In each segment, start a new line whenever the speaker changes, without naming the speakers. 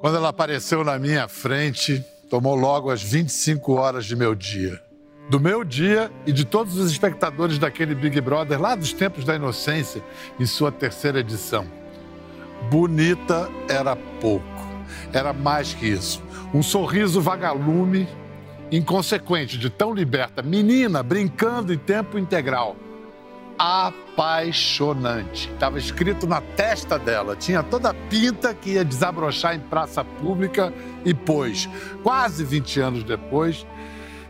Quando ela apareceu na minha frente, tomou logo as 25 horas de meu dia. Do meu dia e de todos os espectadores daquele Big Brother lá dos tempos da inocência, em sua terceira edição. Bonita era pouco, era mais que isso. Um sorriso vagalume, inconsequente, de tão liberta, menina brincando em tempo integral apaixonante. Estava escrito na testa dela, tinha toda a pinta que ia desabrochar em praça pública e pôs. Quase 20 anos depois,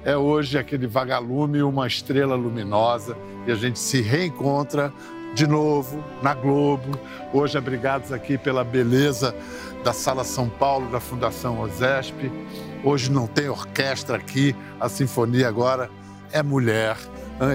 é hoje aquele vagalume, uma estrela luminosa, e a gente se reencontra de novo na Globo. Hoje, abrigados aqui pela beleza da Sala São Paulo, da Fundação OSESP. Hoje não tem orquestra aqui, a sinfonia agora é mulher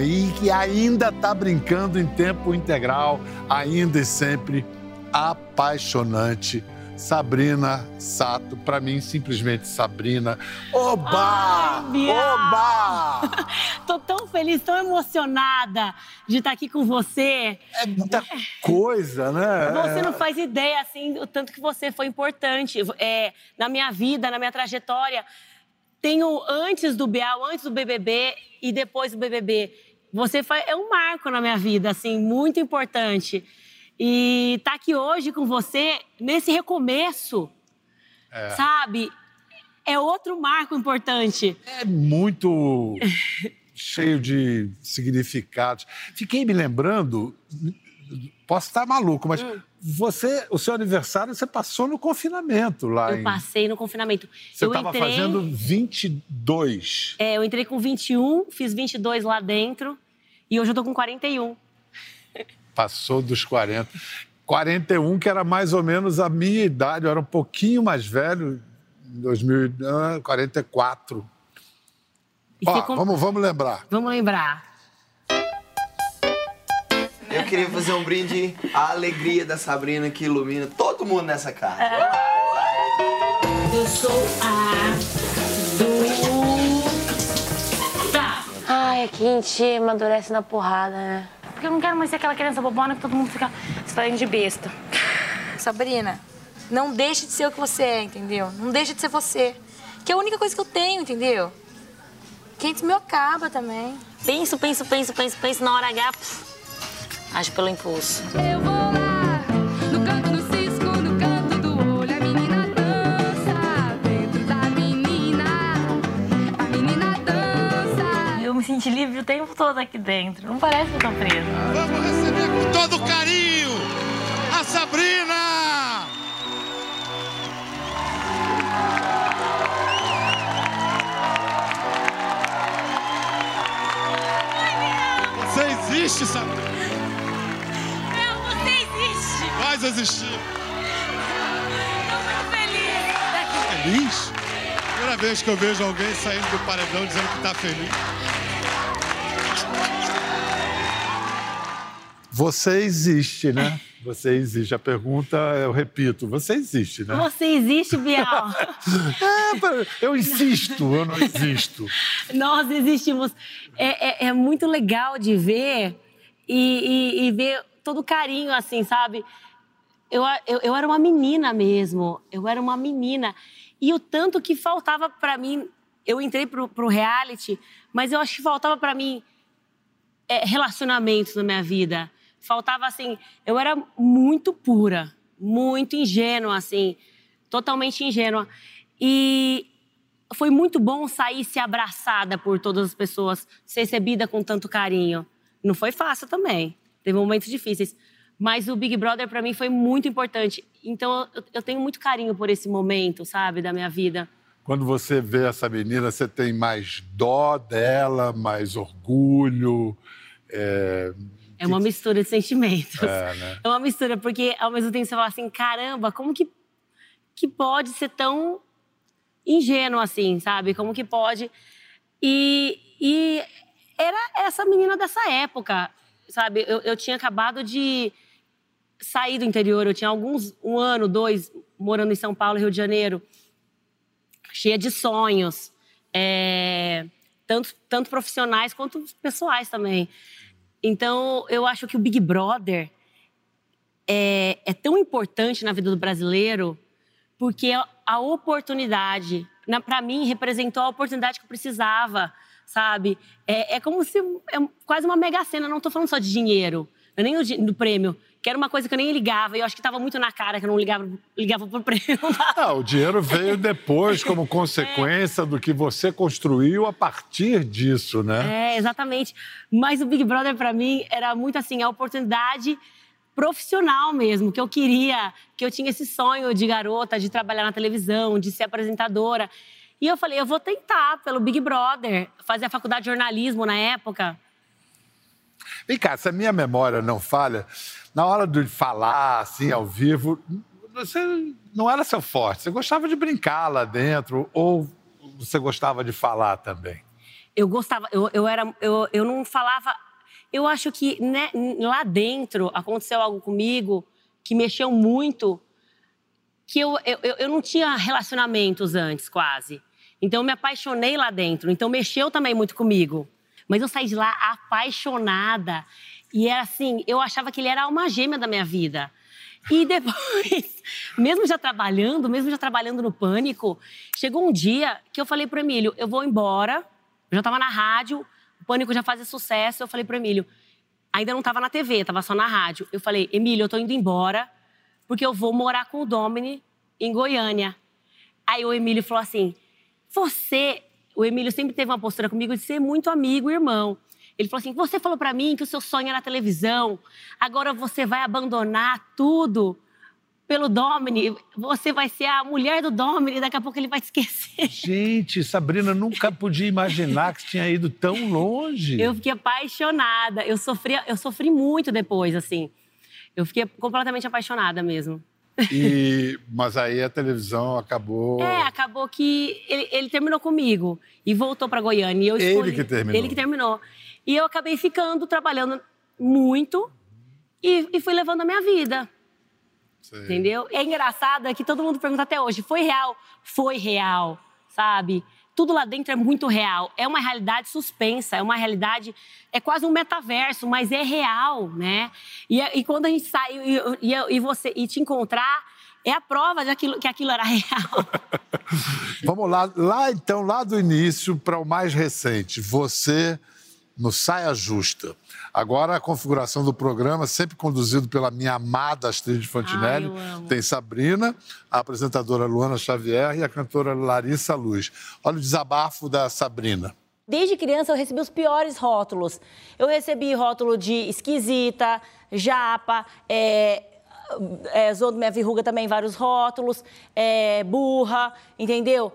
e que ainda está brincando em tempo integral, ainda e sempre apaixonante. Sabrina Sato, para mim simplesmente Sabrina. Oba!
Ai,
Oba!
Tô tão feliz, tão emocionada de estar aqui com você.
É muita coisa, né?
Você não faz ideia assim o tanto que você foi importante é, na minha vida, na minha trajetória tenho antes do Bial, antes do BBB e depois do BBB. Você é um marco na minha vida, assim, muito importante. E tá aqui hoje com você nesse recomeço, é. sabe? É outro marco importante.
É muito cheio de significados. Fiquei me lembrando, posso estar maluco, mas hum. Você, o seu aniversário, você passou no confinamento lá.
Eu
em...
passei no confinamento.
Você estava entrei... fazendo 22.
É, eu entrei com 21, fiz 22 lá dentro e hoje eu tô com 41.
Passou dos 40. 41, que era mais ou menos a minha idade, eu era um pouquinho mais velho, em 2044. Ó, com... vamos, vamos lembrar.
Vamos lembrar.
Eu queria fazer um brinde à alegria da Sabrina que ilumina todo mundo nessa casa.
Eu sou a do. Tá.
Ai, é quente, amadurece na porrada, né?
Porque eu não quero mais ser aquela criança bobona que todo mundo fica se fazendo de besta.
Sabrina, não deixe de ser o que você é, entendeu? Não deixe de ser você. Que é a única coisa que eu tenho, entendeu? Quente me acaba também.
Penso, penso, penso, penso, penso na hora H. age pelo impulso.
Eu vou lá, no canto do cisco, no canto do olho, a menina dança dentro da menina, a menina dança.
Eu me senti livre o tempo todo aqui dentro, não parece que eu tô presa.
Vamos receber com todo carinho a Sabrina! Você existe, Sabrina? Existir.
Estou muito feliz.
Feliz? Primeira vez que eu vejo alguém saindo do paredão dizendo que está feliz. Você existe, né? Você existe. A pergunta, eu repito, você existe, né?
Você existe, Bial?
é, eu insisto, eu não existo.
Nós existimos. É, é, é muito legal de ver e, e, e ver todo o carinho, assim, sabe? Eu, eu, eu era uma menina mesmo, eu era uma menina. E o tanto que faltava para mim, eu entrei pro, pro reality, mas eu acho que faltava para mim é, relacionamentos na minha vida. Faltava assim, eu era muito pura, muito ingênua, assim, totalmente ingênua. E foi muito bom sair se abraçada por todas as pessoas, ser recebida com tanto carinho. Não foi fácil também, teve momentos difíceis. Mas o Big Brother para mim foi muito importante. Então eu, eu, tenho muito carinho por esse momento, sabe, da minha vida.
Quando você vê essa menina, você tem mais dó dela, mais orgulho.
É, é uma mistura de sentimentos. É, né? é uma mistura, porque ao mesmo tempo você fala assim: caramba, como que, que pode ser tão ingênuo assim, sabe? Como que pode. E, e era essa menina dessa época, sabe? Eu, eu tinha acabado de saí do interior, eu tinha alguns, um ano, dois, morando em São Paulo, Rio de Janeiro, cheia de sonhos, é, tanto, tanto profissionais quanto pessoais também. Então, eu acho que o Big Brother é, é tão importante na vida do brasileiro, porque a oportunidade. Na, pra mim, representou a oportunidade que eu precisava, sabe? É, é como se. É quase uma mega cena. Não tô falando só de dinheiro, é nem do, do prêmio. Que era uma coisa que eu nem ligava. E eu acho que tava muito na cara que eu não ligava, ligava pro prêmio.
Ah, o dinheiro veio depois como consequência do que você construiu a partir disso, né?
É, exatamente. Mas o Big Brother, pra mim, era muito assim, a oportunidade profissional mesmo, que eu queria, que eu tinha esse sonho de garota, de trabalhar na televisão, de ser apresentadora. E eu falei, eu vou tentar pelo Big Brother, fazer a faculdade de jornalismo na época.
Vem cá, se a minha memória não falha, na hora de falar assim ao vivo, você não era seu forte. Você gostava de brincar lá dentro ou você gostava de falar também?
Eu gostava, eu, eu era, eu, eu não falava. Eu acho que né, lá dentro aconteceu algo comigo que mexeu muito, que eu, eu, eu- não tinha relacionamentos antes, quase. Então eu me apaixonei lá dentro. Então mexeu também muito comigo. Mas eu saí de lá apaixonada. E era assim, eu achava que ele era uma gêmea da minha vida. E depois, mesmo já trabalhando, mesmo já trabalhando no pânico, chegou um dia que eu falei pro Emílio, eu vou embora. Eu já tava na rádio, o pânico já fazia sucesso. Eu falei pro Emílio, ainda não tava na TV, tava só na rádio. Eu falei, Emílio, eu tô indo embora, porque eu vou morar com o Domini em Goiânia. Aí o Emílio falou assim: Você. O Emílio sempre teve uma postura comigo de ser muito amigo, irmão. Ele falou assim: Você falou pra mim que o seu sonho era a televisão, agora você vai abandonar tudo pelo Domini. Você vai ser a mulher do Domini, daqui a pouco ele vai te esquecer.
Gente, Sabrina nunca podia imaginar que tinha ido tão longe.
Eu fiquei apaixonada. Eu sofri, eu sofri muito depois, assim. Eu fiquei completamente apaixonada mesmo.
E- mas aí a televisão acabou.
É, acabou que ele, ele terminou comigo e voltou pra Goiânia. E eu
Ele
escolhi-
que terminou.
Ele que terminou. E eu acabei ficando, trabalhando muito e, e fui levando a minha vida,
Sei.
entendeu? É engraçado é que todo mundo pergunta até hoje, foi real? Foi real, sabe? Tudo lá dentro é muito real. É uma realidade suspensa, é uma realidade, é quase um metaverso, mas é real, né? E, e quando a gente sai e, e, e você e te encontrar, é a prova de aquilo, que aquilo era real.
Vamos lá, lá então, lá do início para o mais recente. Você no Saia Justa. Agora a configuração do programa, sempre conduzido pela minha amada Astrid Fontinelli.
Amo.
Tem Sabrina, a apresentadora Luana Xavier e a cantora Larissa Luz. Olha o desabafo da Sabrina.
Desde criança eu recebi os piores rótulos. Eu recebi rótulo de esquisita, japa, é, é, zoando minha verruga também, vários rótulos, é, burra, entendeu?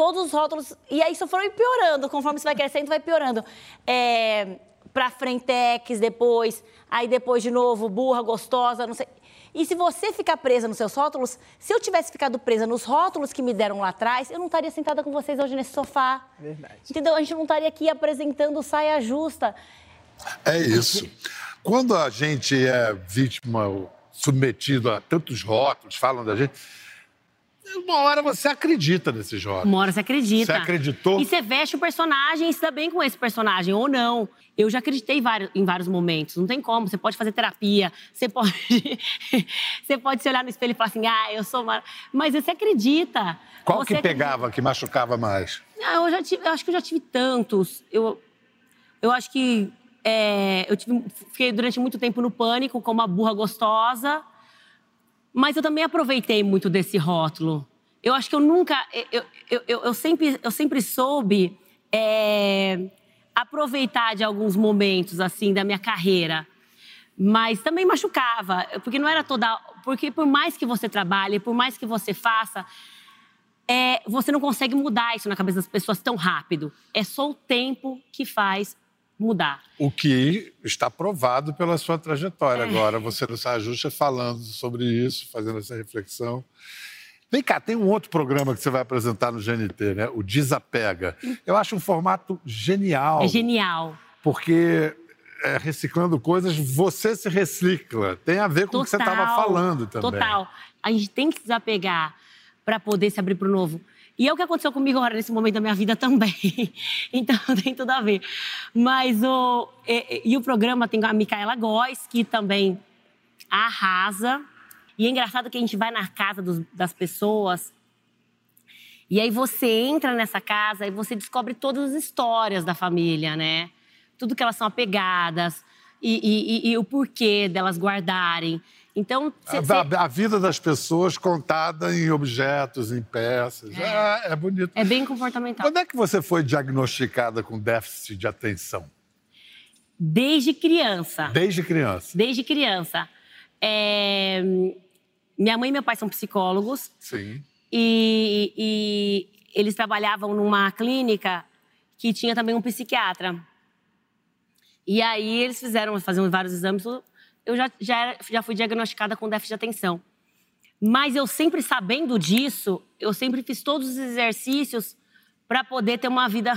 Todos os rótulos. E aí só foram piorando, conforme você vai crescendo, vai piorando. É, pra Frentex depois, aí depois de novo, burra, gostosa, não sei. E se você ficar presa nos seus rótulos, se eu tivesse ficado presa nos rótulos que me deram lá atrás, eu não estaria sentada com vocês hoje nesse sofá.
Verdade.
Entendeu? A gente não estaria aqui apresentando saia justa.
É isso. Quando a gente é vítima ou submetido a tantos rótulos, falam da gente, uma hora você acredita nesses rótulos.
Uma hora você acredita.
Você acreditou?
E você veste o personagem e se dá bem com esse personagem, ou não. Eu já acreditei em vários, em vários momentos. Não tem como. Você pode fazer terapia, você pode. você pode se olhar no espelho e falar assim, ah, eu sou. Mar... Mas você acredita.
Qual
Você
que
acredita.
pegava, que machucava mais?
Ah, eu, já tive, eu acho que eu já tive tantos. Eu, eu acho que é, eu tive, fiquei durante muito tempo no pânico como uma burra gostosa, mas eu também aproveitei muito desse rótulo. Eu acho que eu nunca, eu, eu, eu, eu sempre, eu sempre soube é, aproveitar de alguns momentos assim da minha carreira, mas também machucava, porque não era toda, porque por mais que você trabalhe, por mais que você faça, é, você não consegue mudar isso na cabeça das pessoas tão rápido. É só o tempo que faz mudar.
O que está provado pela sua trajetória
É.
agora. Você não se ajusta falando sobre isso, fazendo essa reflexão. Vem cá, tem um outro programa que você vai apresentar no GNT, né? O Desapega. Eu acho um formato genial.
É genial.
Porque é, reciclando coisas, você se recicla. Tem a ver com o que você estava falando também.
Total. A gente tem que se desapegar para poder se abrir para o novo. E é o que aconteceu comigo agora nesse momento da minha vida também. então tem tudo a ver. Mas o. E, e o programa tem a Micaela Góes, que também arrasa. E é engraçado que a gente vai na casa dos- das pessoas E aí você entra nessa casa e você descobre todas as histórias da família, né? Tudo que elas são apegadas e- e- e o porquê delas guardarem. Então, cê-
A,
cê-
a- a vida das pessoas contada em objetos, em peças. É, é bonito.
é bem comportamental.
Quando é que você foi diagnosticada com déficit de atenção?
Desde criança.
Desde criança.
Desde criança. É, Minha mãe e meu pai são psicólogos.
Sim.
E, e eles trabalhavam numa clínica que tinha também um psiquiatra. E aí eles fizeram, faziam vários exames. Eu já, já, era- já fui diagnosticada com déficit de atenção. Mas eu sempre sabendo disso, eu sempre fiz todos os exercícios para poder ter uma vida.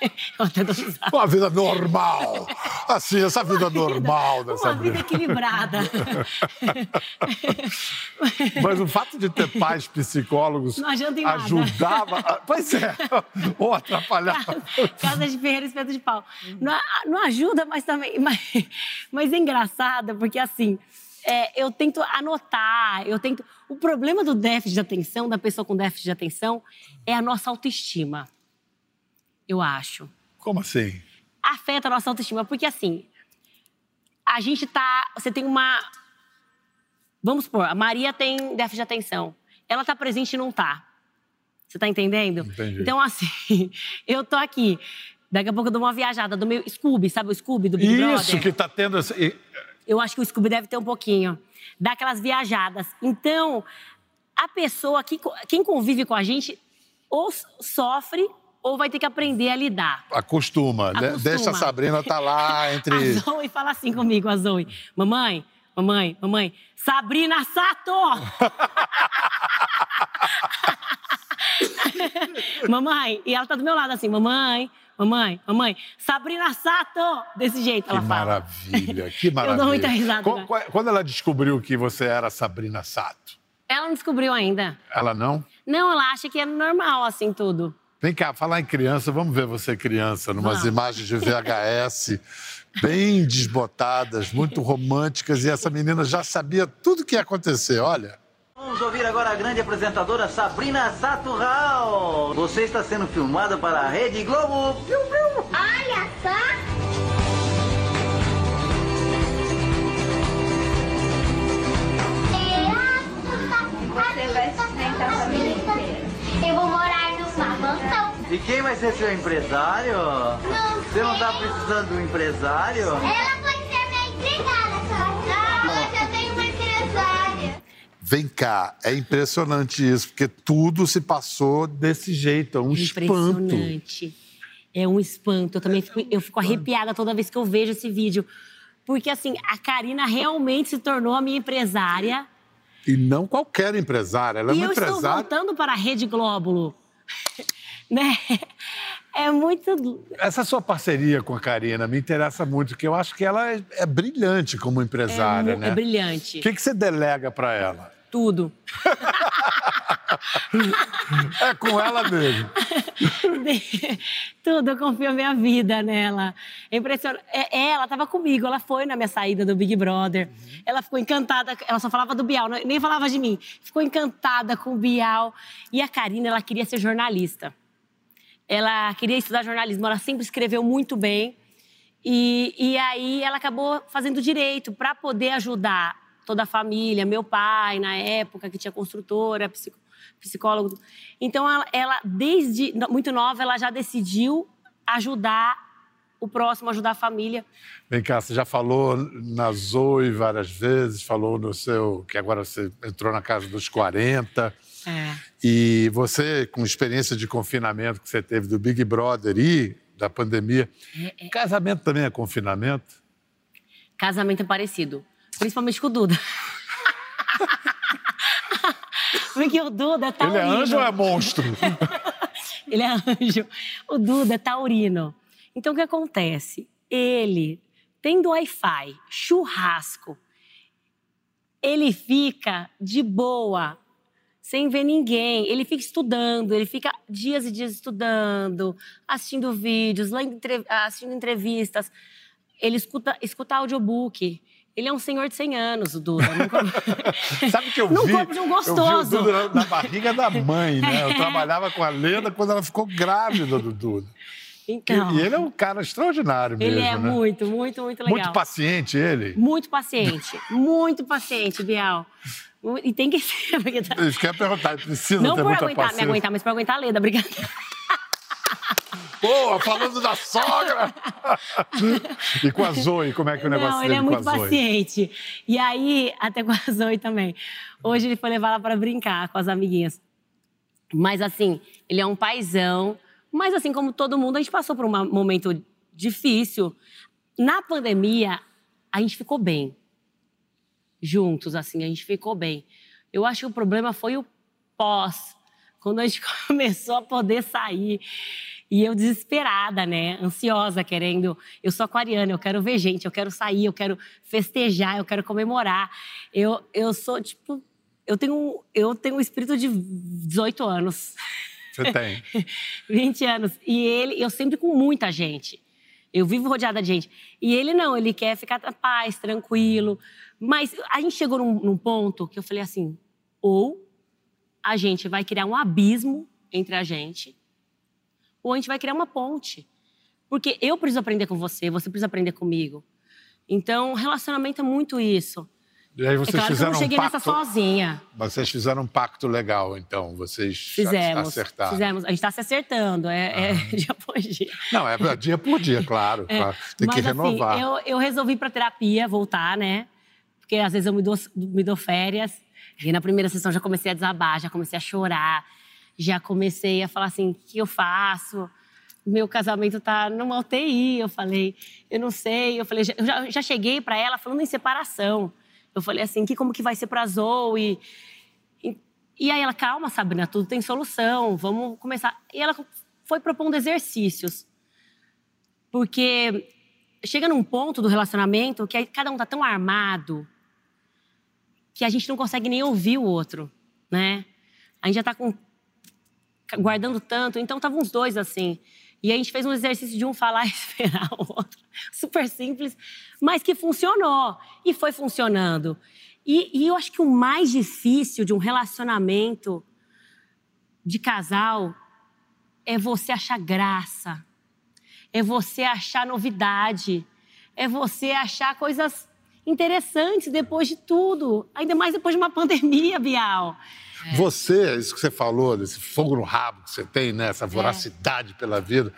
Uma vida normal. Assim, essa vida normal dessa
Uma vida equilibrada.
Mas o fato de ter pais psicólogos
nada.
ajudava. Pois é, ou atrapalhava.
Casa de ferreiro, espeto de pau. Não, não ajuda, mas também. Mas, mas é engraçado, porque assim, é, eu tento anotar, eu tento. O problema do déficit de atenção, da pessoa com déficit de atenção, é a nossa autoestima. Eu acho.
Como assim?
Afeta a nossa autoestima, porque assim, a gente tá. Você tem uma. Vamos supor, a Maria tem déficit de atenção. Ela tá presente e não tá. Você tá entendendo?
Entendi.
Então, assim, eu tô aqui. Daqui a pouco eu dou uma viajada do meu Scooby, sabe o Scooby do Big
Isso
Brother?
que tá tendo. essa-
Eu acho que o Scooby deve ter um pouquinho. Dá aquelas viajadas. Então, a pessoa, que, quem convive com a gente, ou sofre ou vai ter que aprender a lidar.
Acostuma.
Acostuma.
Deixa a Sabrina tá lá entre.
A Zoe fala assim comigo, a Zoe. Mamãe, mamãe, mamãe, Sabrina Sato! mamãe, e ela tá do meu lado assim, mamãe, mamãe, mamãe, Sabrina Sato! Desse jeito
Que
ela fala.
maravilha, que
Eu
maravilha.
dou muita risada, né?
qu- Quando ela descobriu que você era Sabrina Sato,
Ela não descobriu ainda.
ela não?
Não, ela acha que é normal, assim, tudo.
Vem cá, falar em criança, vamos ver você criança, numas
Vamos.
imagens de VHS, bem desbotadas, muito românticas, e essa menina já sabia tudo que ia acontecer, olha.
Vamos ouvir agora a grande apresentadora Sabrina Saturral. Você está sendo filmada para a Rede Globo. Piu, piu.
Olha só! Você vai sustentar a família inteira. Eu vou morar mansão.
E quem vai ser seu empresário?
Não
Você não está
sei.
precisando de um empresário?
Ela pode ser minha empregada, Não, mas eu tenho uma empresária.
Vem cá, é impressionante isso, porque tudo se passou desse jeito, é um espanto.
Impressionante. É um espanto. Eu também fico, eu fico arrepiada toda vez que eu vejo esse vídeo. Porque, assim, a Karina realmente se tornou a minha empresária.
E não qualquer empresária, ela é
e
uma
eu estou
empresária.
voltando para a Rede Glóbulo. né? É muito.
Essa sua parceria com a Karina me interessa muito, porque eu acho que ela é, é brilhante como empresária,
é, mu-
né?
é brilhante.
O que, que você delega para ela?
Tudo.
É com ela mesmo.
Tudo, eu confio a minha vida nela. É impressionante. É, ela estava comigo, ela foi na minha saída do Big Brother. Ela ficou encantada, ela só falava do Bial, não- nem falava de mim. Ficou encantada com o Bial. E a Karina, ela queria ser jornalista. Ela queria estudar jornalismo, ela sempre escreveu muito bem. E, e aí ela acabou fazendo direito para poder ajudar toda a família, meu pai na época que tinha construtora, psico- psicólogo. Então ela, ela, desde muito nova ela já decidiu ajudar o próximo, ajudar a família.
Vem cá, você já falou na Zoe várias vezes, falou no seu. que agora você entrou na casa dos 40.
É.
E você, com experiência de confinamento que você teve do Big Brother e da pandemia, casamento também é confinamento?
Casamento é parecido, principalmente com o Duda. Porque o Duda tá
Ele é anjo ou é monstro?
Ele é anjo. O Duda é taurino. Então, o que acontece? Ele, tendo Wi-Fi, churrasco, ele fica de boa, sem ver ninguém. Ele fica estudando, ele fica dias e dias estudando, assistindo vídeos, assistindo entrevistas. Ele escuta, escuta audiobook. Ele é um senhor de 100 anos, o Duda. Nunca...
Sabe que eu
Num
vi?
corpo de um
Eu vi o
gostoso.
Duda na, barriga da mãe, né? Eu trabalhava com a Leda quando ela ficou grávida do Duda. E-
Então,
E ele é um cara extraordinário mesmo,
ele é
né?
muito, muito, muito legal.
Muito paciente, ele.
Muito paciente, muito paciente, Bial. E tem que ser, porque tá...
Eu perguntar, precisa
Não
ter
por
muita
aguentar,
paciência.
me aguentar, mas por aguentar a Leda, brincadeira.
Pô, falando da sogra! e com a Zoe, como é que é o negócio
Não, ele é muito paciente. E aí, até com a Zoe também. Hoje ele foi levar ela para brincar com as amiguinhas. Mas assim, ele é um paizão. Mas assim, como todo mundo, a gente passou por um momento difícil. Na pandemia, a gente ficou bem. Juntos, assim, a gente ficou bem. Eu acho que o problema foi o pós. Quando a gente começou a poder sair. E eu desesperada, né? Ansiosa, querendo. Eu sou aquariana, eu quero ver gente, eu quero sair, eu quero festejar, eu quero comemorar. Eu, eu sou, tipo. Eu tenho, eu tenho um espírito de 18 anos.
Você tem.
20 anos. E ele, eu sempre com muita gente. Eu vivo rodeada de gente. E ele não, ele quer ficar na paz, tranquilo. Mas a gente chegou num, num ponto que eu falei assim: ou a gente vai criar um abismo entre a gente, ou a gente vai criar uma ponte. Porque eu preciso aprender com você, você precisa aprender comigo. Então, relacionamento é muito isso.
E aí
É
vocês
claro que eu
fizeram
não
um
cheguei
pacto.
nessa sozinha.
Vocês fizeram um pacto legal, então. Vocês
Fizemos.
acertaram.
Fizemos. A gente está se acertando, é, é dia após dia.
Não, é dia por dia, claro. claro. Tem
Mas,
que renovar.
Assim, eu, eu resolvi ir pra terapia, voltar, né? Porque às vezes eu me dou, me dou férias. E na primeira sessão já comecei a desabar, já comecei a chorar. Já comecei a falar assim, o que eu faço? Meu casamento tá numa UTI. Eu falei, eu não sei. Eu falei, eu já, já cheguei pra ela falando em separação. Eu falei assim, que como que vai ser pra Zoe? E, e aí ela, calma, Sabrina, tudo tem solução, vamos começar. E ela foi propondo exercícios. Porque chega num ponto do relacionamento que cada um tá tão armado que a gente não consegue nem ouvir o outro, né? A gente já tá com guardando tanto, então estavam os dois assim. E a gente fez um exercício de um falar e esperar o outro. Super simples, mas que funcionou. E foi funcionando. E, e eu acho que o mais difícil de um relacionamento de casal é você achar graça, é você achar novidade, é você achar coisas interessantes depois de tudo. Ainda mais depois de uma pandemia, Bial.
Você, isso que você falou, desse fogo no rabo que você tem, né?
É.
Essa voracidade pela vida.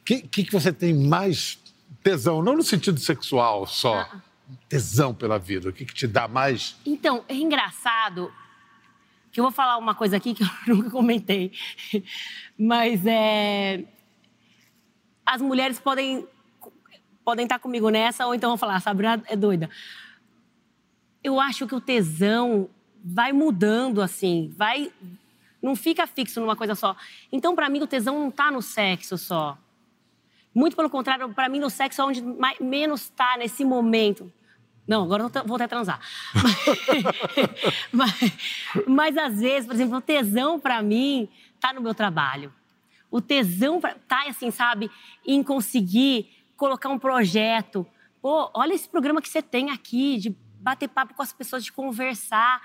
O que, que, que você tem mais tesão? Não no sentido sexual só.
Ah.
Tesão pela vida. O que, que te dá mais?
Então, é engraçado que eu vou falar uma coisa aqui que eu nunca comentei. Mas é. As mulheres podem podem estar comigo nessa, ou então vão falar, a Sabrina é doida. Eu acho que o tesão vai mudando assim, vai. Não fica fixo numa coisa só. Então, pra mim, o tesão não tá no sexo só. Muito pelo contrário, pra mim, no sexo é onde mais, menos tá nesse momento. Não, agora eu vou voltar a transar. mas, mas, às vezes, por exemplo, o tesão pra mim tá no meu trabalho. O tesão pra, tá, assim, sabe, em conseguir colocar um projeto. Pô, olha esse programa que você tem aqui, de bater papo com as pessoas, de conversar,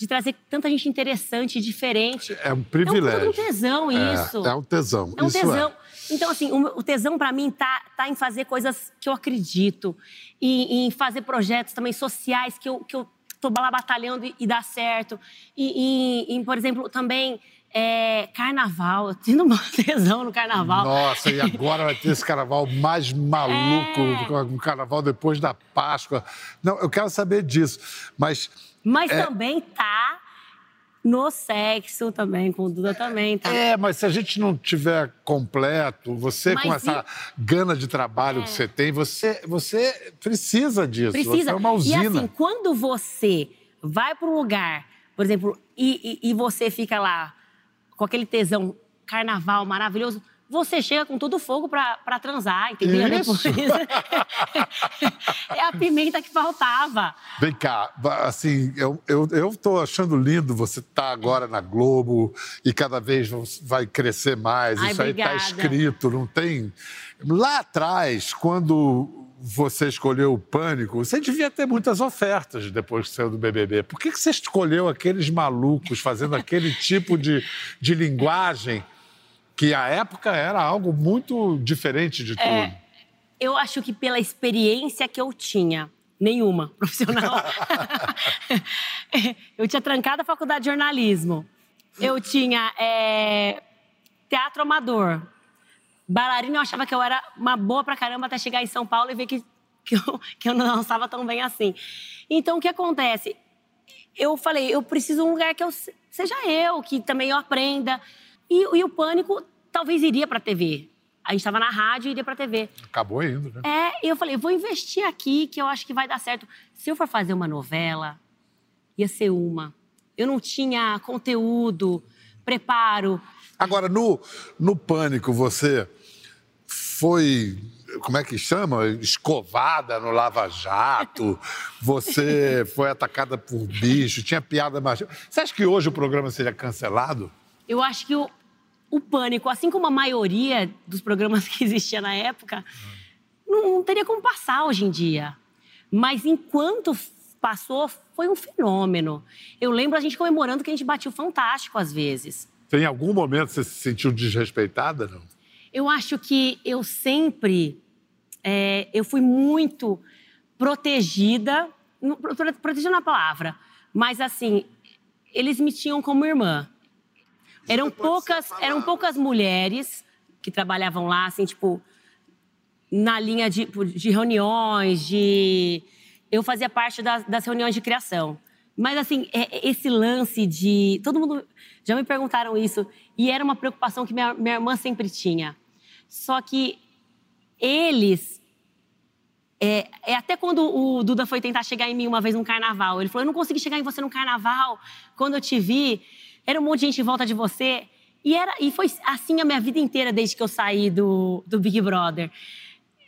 de trazer tanta gente interessante e diferente.
É um privilégio.
É um tesão
É,
isso.
É, um tesão.
É um
isso
tesão. Então, assim, o, tesão para mim tá, tá em fazer coisas que eu acredito, em, em fazer projetos também sociais que eu, que eu tô lá batalhando e, e dá certo. E, em, por exemplo, também é, carnaval. Eu tenho uma tesão no carnaval.
Nossa, e agora vai ter esse carnaval mais maluco,
É.
um carnaval depois da Páscoa. Não, eu quero saber disso. Mas
Mas
É.
também tá no sexo também, com o Duda também, tá?
É, mas se a gente não tiver completo, você com
Mas
essa gana de trabalho que você tem, você, você precisa disso. Você
Precisa.
é uma usina.
E assim, quando você vai para um lugar, por exemplo, e, e- e você fica lá com aquele tesão carnaval maravilhoso, você chega com todo o fogo pra transar, entendeu?
Isso.
Depois, é a pimenta que faltava.
Vem cá, assim, eu, eu, eu tô achando lindo você estar agora na Globo e cada vez vai crescer mais.
Ai,
Isso aí tá
obrigada.
escrito, não tem. Lá atrás, quando você escolheu o Pânico, você devia ter muitas ofertas depois que saiu do BBB. Por que, que você escolheu aqueles malucos fazendo aquele tipo de, de linguagem que à época era algo muito diferente de tudo?
É, eu acho que pela experiência que eu tinha, nenhuma profissional. eu tinha trancado a faculdade de jornalismo. Eu tinha é, teatro amador. Bailarina, eu achava que eu era uma boa pra caramba até chegar em São Paulo e ver que, que, eu, que eu não estava tão bem assim. Então, o que acontece? Eu falei, eu preciso de um lugar que eu se- seja eu, que também eu aprenda. E, e o Pânico talvez iria pra TV. A gente estava na rádio e iria pra TV.
Acabou indo, né?
É, e eu falei, vou investir aqui, que eu acho que vai dar certo. Se eu for fazer uma novela, ia ser uma. Eu não tinha conteúdo, preparo.
Agora, no, no Pânico, você foi, como é que chama? Escovada no Lava Jato, você foi atacada por bicho, tinha piada machista. Você acha que hoje o programa seria cancelado?
Eu acho que o, o pânico, assim como a maioria dos programas que existia na época, não, não teria como passar hoje em dia. Mas enquanto passou, foi um fenômeno. Eu lembro a gente comemorando que a gente batia o Fantástico às vezes.
Em algum momento você se sentiu desrespeitada, não?
Eu acho que eu sempre é, eu fui muito protegida, protegida na palavra, mas assim eles me tinham como irmã. Eram poucas, eram poucas mulheres que trabalhavam lá, assim tipo na linha de, de reuniões, de eu fazia parte das, das reuniões de criação. Mas assim, é- é esse lance de. Todo mundo. Já me perguntaram isso. E era uma preocupação que minha, minha irmã sempre tinha. Só que eles. É, é até quando o Duda foi tentar chegar em mim uma vez num carnaval. Ele falou: Eu não consegui chegar em você num carnaval. Quando eu te vi, era um monte de gente em volta de você. E, era, e foi assim a minha vida inteira desde que eu saí do, do Big Brother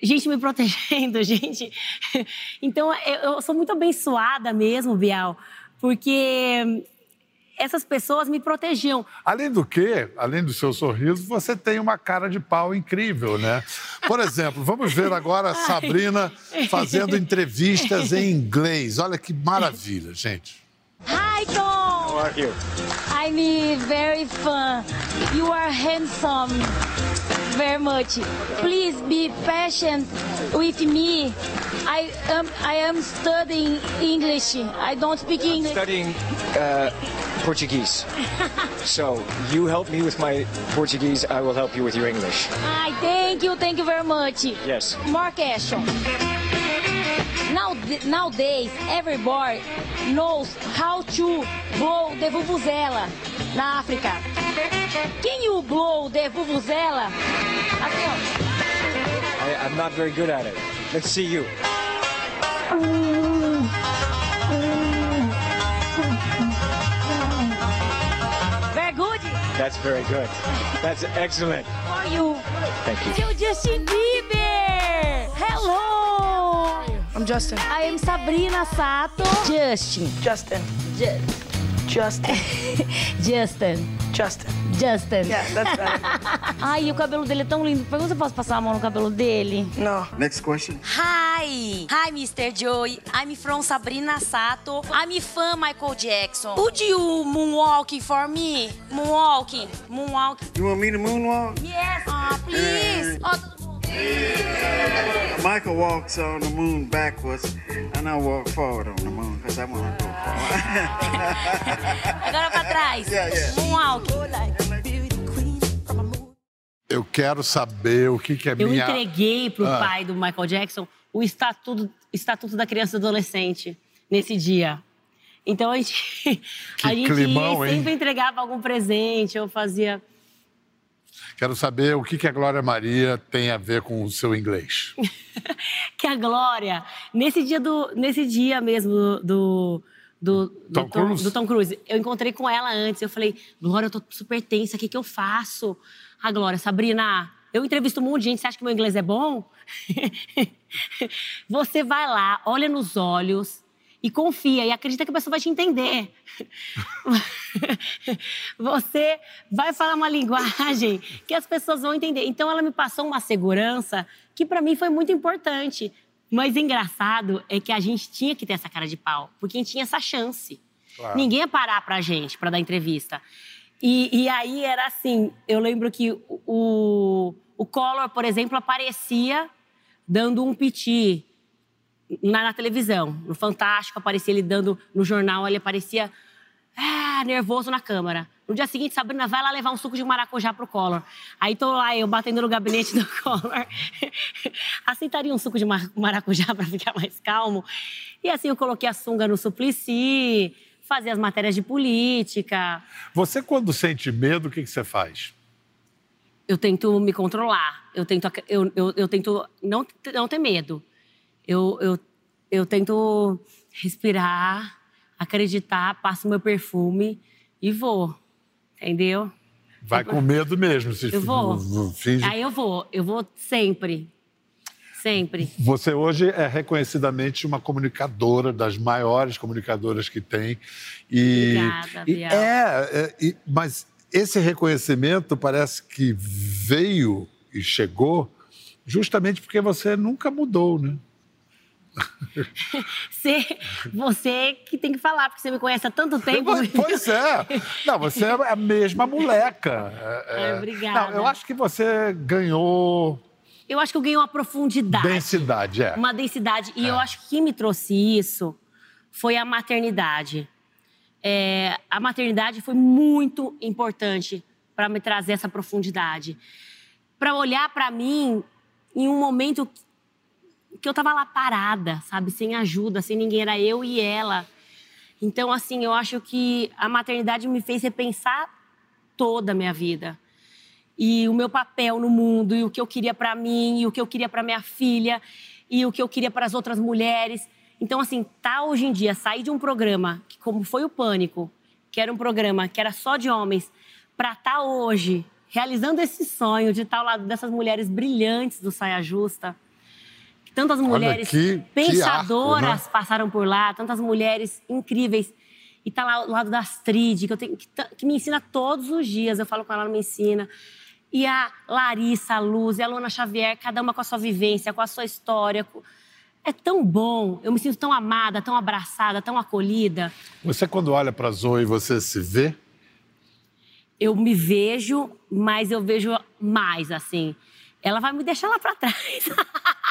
gente me protegendo, gente. Então, eu, eu sou muito abençoada mesmo, Bial, porque essas pessoas me protegiam.
Além do que, além do seu sorriso, você tem uma cara de pau incrível, né? Por exemplo, vamos ver agora a Sabrina fazendo entrevistas em inglês. Olha que maravilha, gente.
Hi, Tom.
How are you?
I'm uh, very fun. You are handsome. Very much. Please be patient with me. I am I am studying English. I don't speak English.
Studying uh, Portuguese. so you help me with my Portuguese, I will help you with your English.
I thank you, thank you very much.
Yes.
More question. Now, nowadays, every boy knows how to blow the vuvuzela na África. Can you blow the vuvuzela? Assim, ó.
I, I'm not very good at it. Let's see you.
Very good
That's very good. That's excellent.
for you.
Thank you.
Justin Bieber! Hello!
I'm Justin.
I am Sabrina Sato. Justin.
Justin.
Ju-
Justin.
Justin.
Justin.
Justin.
Yeah, that's better.
Ai, o cabelo dele é tão lindo. Pergunta se eu posso passar a mão no cabelo dele.
no.
Next question.
Hi, hi, Mr. Joey. I'm from Sabrina Sato. I'm fan Michael Jackson. Would you moonwalk for me? Moonwalk, moonwalk.
You want me to moonwalk?
Yes, ah, please. Oh,
Michael walks on the moon backwards, and I walk forward on the moon because I want to go forward.
agora pra trás.
Yeah, yeah.
Moonwalk.
Eu quero saber o que, que é
Eu
minha.
entreguei pro
Ah.
pai do Michael Jackson o estatuto, estatuto da criança e do adolescente nesse dia. Então a gente,
Que
a gente
climão, hein?
sempre entregava algum presente, eu fazia.
Quero saber o que, que a Glória Maria tem a ver com o seu inglês.
que a Glória, nesse dia do, nesse dia mesmo do do, do,
Tom Cruise?
do Tom Cruise, eu encontrei com ela antes. Eu falei, Glória, eu tô super tensa, o que, que eu faço? A Glória, Sabrina, eu entrevisto um monte de gente, você acha que meu inglês é bom? Você vai lá, olha nos olhos e confia e acredita que a pessoa vai te entender. Você vai falar uma linguagem que as pessoas vão entender. Então ela me passou uma segurança que para mim foi muito importante. Mas engraçado é que a gente tinha que ter essa cara de pau, porque a gente tinha essa chance.
Claro.
Ninguém ia parar pra gente pra dar entrevista. E, e aí era assim, eu lembro que o, o Collor, por exemplo, aparecia dando um piti na, na televisão. No Fantástico aparecia ele dando, no jornal ele aparecia ah, nervoso na câmara. No dia seguinte, Sabrina vai lá levar um suco de maracujá pro Collor. Aí tô lá, eu batendo no gabinete do Collor. Aceitaria um suco de mar- maracujá para ficar mais calmo. E assim eu coloquei a sunga no Suplicy, fazia as matérias de política.
Você, quando sente medo, o que, que você faz?
Eu tento me controlar. Eu tento, eu, eu, eu tento não, não ter medo. Eu, eu, eu tento respirar, acreditar, passo meu perfume e vou. Entendeu?
Vai com medo mesmo. Se
Eu vou.
finge-
Aí eu vou, eu vou sempre. Sempre.
Você hoje é reconhecidamente uma comunicadora, das maiores comunicadoras que tem. E,
Obrigada,
e
Biel.
é, é, e- mas esse reconhecimento parece que veio e chegou justamente porque você nunca mudou, né?
Você, você que tem que falar, porque você me conhece há tanto tempo.
Pois é. Não, você é a mesma moleca. É, é.
Obrigada.
Não, eu acho que você ganhou
Eu acho que eu ganhei uma profundidade.
densidade, é.
Uma densidade. E eu acho que quem me trouxe isso foi a maternidade. É, a maternidade foi muito importante para me trazer essa profundidade. Para olhar para mim em um momento que eu tava lá parada, sabe? Sem ajuda, sem ninguém. Era eu e ela. Então, assim, eu acho que a maternidade me fez repensar toda a minha vida. E o meu papel no mundo, e o que eu queria para mim, e o que eu queria para minha filha, e o que eu queria para as outras mulheres. Então, assim, tá hoje em dia, sair de um programa, que como foi o Pânico, que era um programa que era só de homens, para estar hoje realizando esse sonho de estar ao lado dessas mulheres brilhantes do Saia Justa. Tantas mulheres
que- que
pensadoras
arco, né?
passaram por lá, tantas mulheres incríveis. E tá lá ao lado da Astrid, que, eu tenho, que, tá- que me ensina todos os dias. Eu falo com ela, ela me ensina. E a Larissa, a Luz e a Luana Xavier, cada uma com a sua vivência, com a sua história. com- É tão bom. Eu me sinto tão amada, tão abraçada, tão acolhida.
Você, quando olha para Zoe, você se vê?
Eu me vejo, mas eu vejo mais, assim. Ela vai me deixar lá pra trás.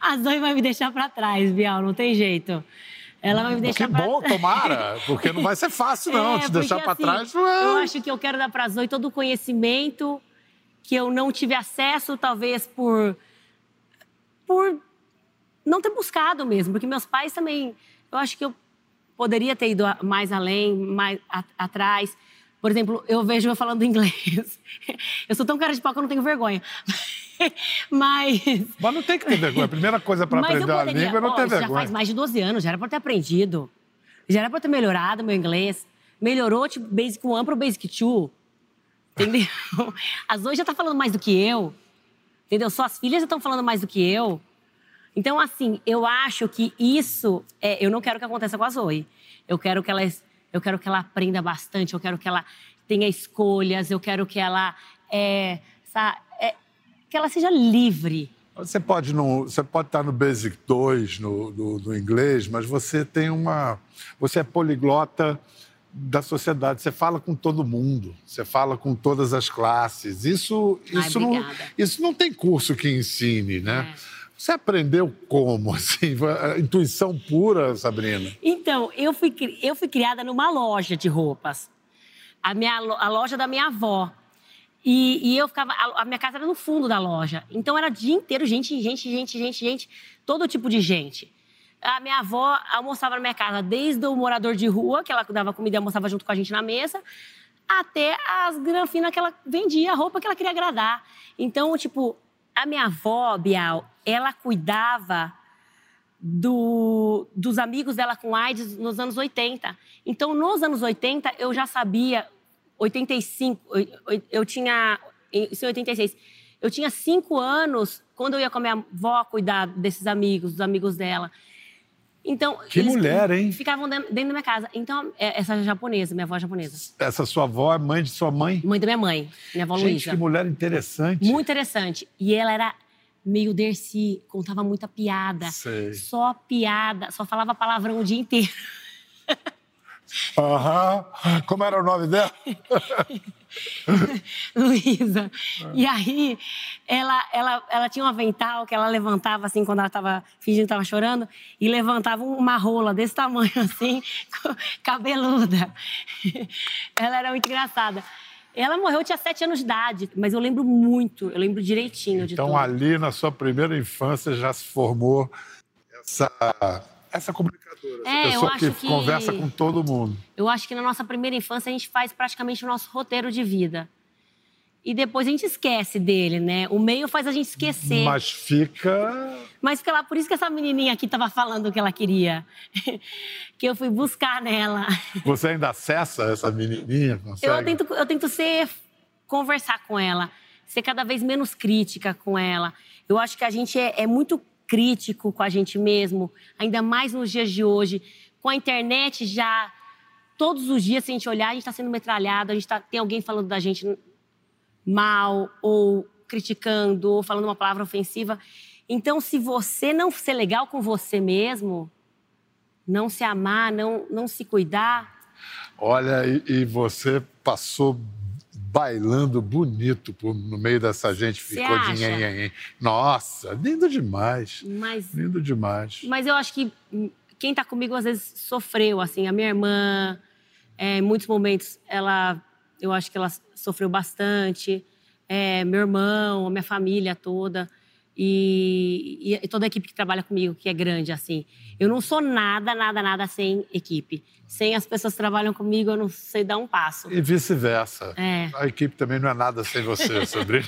a Zoe vai me deixar pra trás, Bial, não tem jeito. Ela vai me deixar
que
pra
bom,
trás.
tomara, porque não vai ser fácil, não.
É,
Te deixar
porque,
para
assim,
trás não é.
Eu acho que eu quero dar pra Zoe todo o conhecimento que eu não tive acesso, talvez por. por não ter buscado mesmo. Porque meus pais também. Eu acho que eu poderia ter ido a- mais além, mais a- atrás. Por exemplo, eu vejo eu falando inglês. Eu sou tão cara de pau que eu não tenho vergonha. Mas.
Mas não tem que ter vergonha. A primeira coisa para aprender a língua é não
Ó,
ter
isso Já
vergonha.
faz mais de 12 anos, já era pra eu ter aprendido. Já era pra eu ter melhorado meu inglês. Melhorou, tipo, Basic 1 pro Basic 2. Entendeu? As duas já tá falando mais do que eu. Entendeu? Suas filhas já estão falando mais do que eu. Então, assim, eu acho que isso... É, eu não quero que aconteça com a Zoe. Eu quero que ela, eu quero que ela aprenda bastante, eu quero que ela tenha escolhas, eu quero que ela... É, sa- é, que ela seja livre.
Você pode, no, você pode estar no Basic 2, no, no, no inglês, mas você tem uma. Você é poliglota da sociedade. Você fala com todo mundo, você fala com todas as classes. Isso,
Ai,
isso, não,
obrigada.
isso não tem curso que ensine, né?
É.
Você aprendeu como? Assim, intuição pura, Sabrina?
Então, eu fui, eu fui criada numa loja de roupas. A, minha, a loja da minha avó. E, e eu ficava. A, a minha casa era no fundo da loja. Então era o dia inteiro gente, gente, gente, gente, gente. Todo tipo de gente. A minha avó almoçava na minha casa, desde o morador de rua, que ela dava comida e almoçava junto com a gente na mesa, até as granfinas que ela vendia, a roupa que ela queria agradar. Então, tipo, a minha avó, Bial, ela cuidava do- dos amigos dela com AIDS nos anos 80. Então, nos anos 80, eu já sabia, 85, oi- oi- eu tinha, isso em 86, eu tinha cinco anos quando eu ia com a minha avó cuidar desses amigos, dos amigos dela. Então,
Que mulher, hein?
Ficavam dentro, da minha casa. Então, é- essa japonesa, minha avó é japonesa.
Essa sua avó é mãe de sua mãe?
Mãe da minha mãe, minha avó
Gente,
Luísa.
que mulher interessante.
Muito interessante. E ela era meio Dercy, contava muita piada.
Sei.
Só piada, só falava palavrão o dia inteiro.
Aham. Como era o nome dela?
Luísa. E aí, ela, ela, ela tinha um avental que ela levantava assim, quando ela estava fingindo que estava chorando, e levantava uma rola desse tamanho assim, cabeluda. Ela era muito engraçada. Ela morreu, eu tinha sete anos de idade, mas eu lembro muito, eu lembro direitinho de
Então,
tudo.
ali na sua primeira infância já se formou essa, essa comunicadora, essa
É,
pessoa que,
que-
conversa com todo mundo.
Eu acho que na nossa primeira infância a gente faz praticamente o nosso roteiro de vida. E depois a gente esquece dele, né? O meio faz a gente esquecer.
Mas fica.
Mas fica lá, por isso que essa menininha aqui estava falando o que ela queria. que eu fui buscar nela.
Você ainda acessa essa menininha? Consegue?
Eu tento, eu tento ser, conversar com ela, ser cada vez menos crítica com ela. Eu acho que a gente é, é muito crítico com a gente mesmo, ainda mais nos dias de hoje. Com a internet já, todos os dias, se a gente olhar, a gente está sendo metralhado, a gente tá, tem alguém falando da gente mal, ou criticando, ou falando uma palavra ofensiva. Então, se você não ser legal com você mesmo, não se amar, não, não se cuidar,
Olha, e, e você passou bailando bonito por- no meio dessa gente,
Você
ficou de
acha?
nhenhenhen. Nossa, lindo demais.
mas
Lindo demais.
Mas eu acho que quem tá comigo às vezes sofreu, assim, a minha irmã, é, em muitos momentos, ela, eu acho que ela sofreu bastante, é, meu irmão, a minha família toda e, e toda a equipe que trabalha comigo, que é grande, assim. Eu não sou nada, nada, nada sem equipe. Sem as pessoas que trabalham comigo, eu não sei dar um passo.
E vice-versa.
É.
A equipe também não é nada sem você, Sabrina.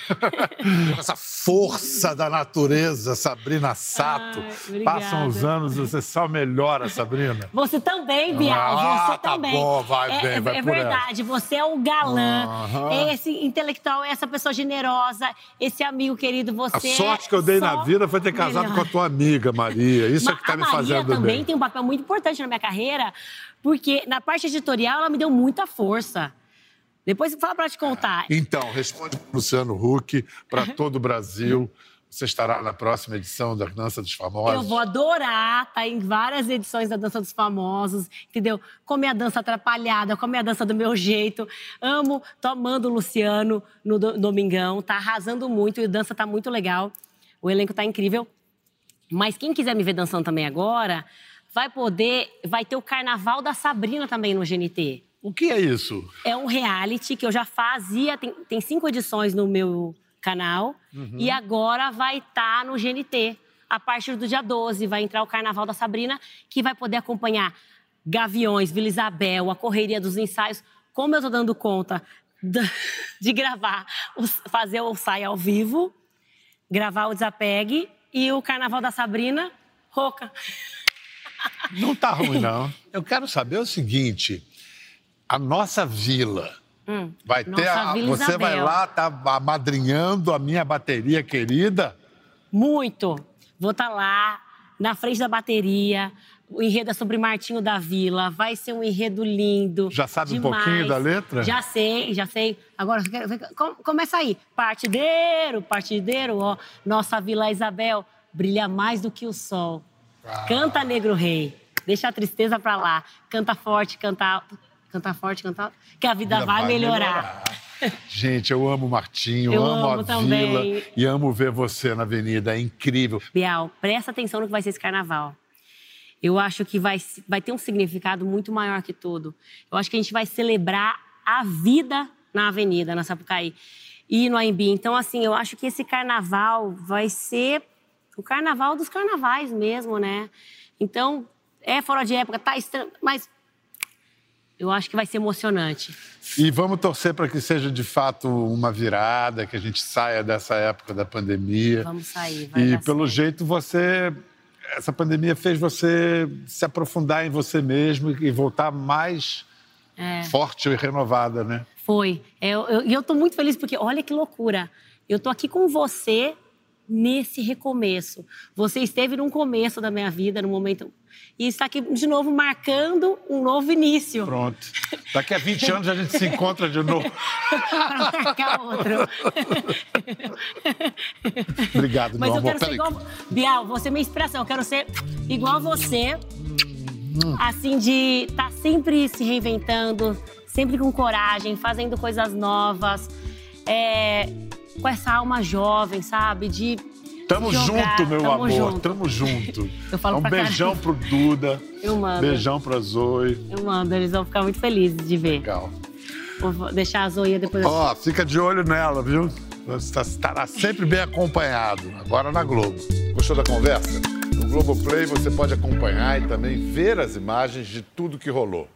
Essa força da natureza, Sabrina Sato.
Ai.
Passam os anos, você só melhora, Sabrina.
Você também, Bial,
Ah,
você
tá
também.
bom, vai
é,
bem,
é-
vai
é
por
verdade, você é o galã, é esse intelectual, é essa pessoa generosa, esse amigo querido, você
A sorte que eu dei
é
na vida foi ter casado
melhor.
com a tua amiga, Maria. Isso é
Ma-
que tá
a
me
Maria
fazendo
também
bem.
tem um papel muito importante na minha carreira, porque na parte editorial ela me deu muita força. Depois fala pra te contar.
Então, responde para Luciano Huck, para todo o Brasil. Você estará na próxima edição da Dança dos Famosos.
Eu vou adorar estar em várias edições da Dança dos Famosos, entendeu? Com a minha dança atrapalhada, com a minha dança do meu jeito. Amo, tô amando o Luciano no do- Domingão, tá arrasando muito e a dança tá muito legal. O elenco tá incrível. Mas quem quiser me ver dançando também agora, vai poder, vai ter o Carnaval da Sabrina também no GNT.
O que é isso?
É um reality que eu já fazia, tem, tem cinco edições no meu canal.
Uhum.
E agora vai estar no GNT. A partir do dia 12 vai entrar o Carnaval da Sabrina, que vai poder acompanhar Gaviões, Vila Isabel, a correria dos ensaios. Como eu tô dando conta de gravar, fazer o saia ao vivo, gravar o Desapegue e o Carnaval da Sabrina, rouca.
Não tá ruim, não. Eu quero saber o seguinte: a nossa vila.
Hum,
Vai ter a- você vai lá, tá amadrinhando a minha bateria querida.
Muito. Vou estar lá, na frente da bateria. O enredo é sobre Martinho da Vila. Vai ser um enredo lindo.
Já sabe um
demais.
pouquinho da letra?
Já sei, já sei. Agora, começa aí. Partideiro, partideiro, ó. Nossa Vila Isabel brilha mais do que o sol. Canta, negro rei. Deixa a tristeza pra lá. Canta forte, canta alto. Canta forte, canta alto. Que a vida, vai, melhorar.
Gente, eu amo o Martinho,
Eu
amo,
amo
a
também.
vila e amo ver você na avenida. É incrível.
Bial, presta atenção no que vai ser esse carnaval. Eu acho que vai, vai ter um significado muito maior que tudo. Eu acho que a gente vai celebrar a vida na avenida, na Sapucaí e no AMB. Então, assim, eu acho que esse carnaval vai ser o carnaval dos carnavais mesmo, né? Então, é fora de época, tá estranho, mas eu acho que vai ser emocionante.
E vamos torcer para que seja de fato uma virada, que a gente saia dessa época da pandemia.
Vamos sair, vai
E pelo jeito você. Essa pandemia fez você se aprofundar em você mesmo e voltar mais
É.
forte e renovada, né?
Foi. É, eu- eu- E eu, tô muito feliz porque, olha que loucura. Eu tô aqui com você nesse recomeço. Você esteve num começo da minha vida, num momento. E está aqui de novo marcando um novo início.
Pronto. Daqui a 20 anos a gente se encontra de novo.
Pra marcar outro.
Obrigado,
Mas
meu
eu
amor.
quero ser igual. Bial, você é minha inspiração. Eu quero ser igual você. Assim, de estar sempre se reinventando, sempre com coragem, fazendo coisas novas. é, com essa alma jovem, sabe? De.
Tamo
jogar.
junto, meu
Tamo
amor.
junto.
Tamo junto.
Eu falo
um
pra
beijão
caramba.
pro Duda.
Eu mando.
Beijão pra Zoe.
Eu mando, eles vão ficar muito felizes de ver.
Legal.
Vou deixar a Zoia depois.
Ó, fica de olho nela, viu? Você estará sempre bem acompanhado, agora na Globo. Gostou da conversa? No Globoplay você pode acompanhar e também ver as imagens de tudo que rolou.